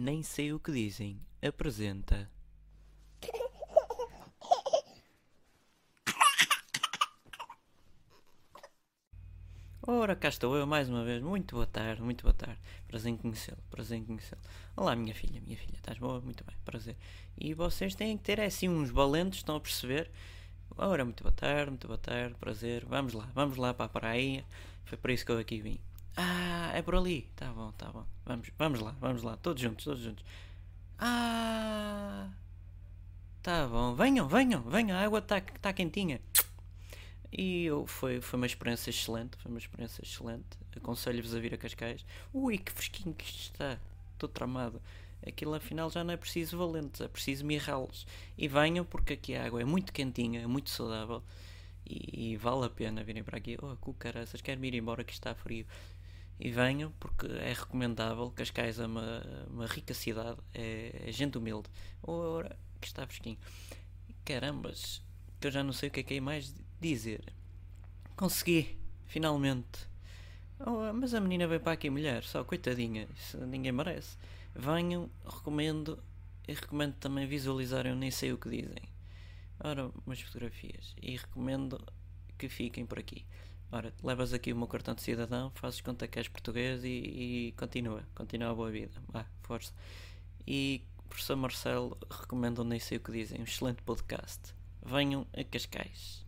Nem sei o que dizem. Apresenta. Ora, cá estou eu mais uma vez. Muito boa tarde, muito boa tarde. Prazer em conhecê-lo, prazer em conhecê-lo. Olá, minha filha, minha filha, estás boa? Muito bem, prazer. E vocês têm que ter assim uns valentes, estão a perceber? Ora, muito boa tarde, muito boa tarde, prazer. Vamos lá, vamos lá para a praia. Foi por isso que eu aqui vim. Ah, é por ali. Tá bom, tá bom. Vamos, vamos lá, vamos lá. Todos juntos, todos juntos. Ah, tá bom. Venham, venham, venham. A água está tá quentinha. E eu, foi, foi uma experiência excelente. Foi uma experiência excelente. Aconselho-vos a vir a Cascais. Ui, que fresquinho que isto está. Estou tramado. Aquilo afinal já não é preciso valentes, é preciso mirrá-los. E venham porque aqui a água é muito quentinha, é muito saudável. E, e vale a pena virem para aqui. Oh, cu caraças, quero ir embora que está frio. E venham porque é recomendável. Cascais é uma, uma rica cidade, é, é gente humilde. Ora, que está fresquinho. Carambas, que eu já não sei o que é que é mais dizer. Consegui, finalmente. Oh, mas a menina veio para aqui mulher, só coitadinha, isso ninguém merece. Venham, recomendo e recomendo também visualizarem, eu nem sei o que dizem. Ora, umas fotografias. E recomendo que fiquem por aqui. Ora, levas aqui o meu cartão de cidadão, fazes conta que és português e, e continua, continua a boa vida. Vá, força. E professor Marcelo, recomendo nem sei o que dizem, um excelente podcast. Venham a Cascais.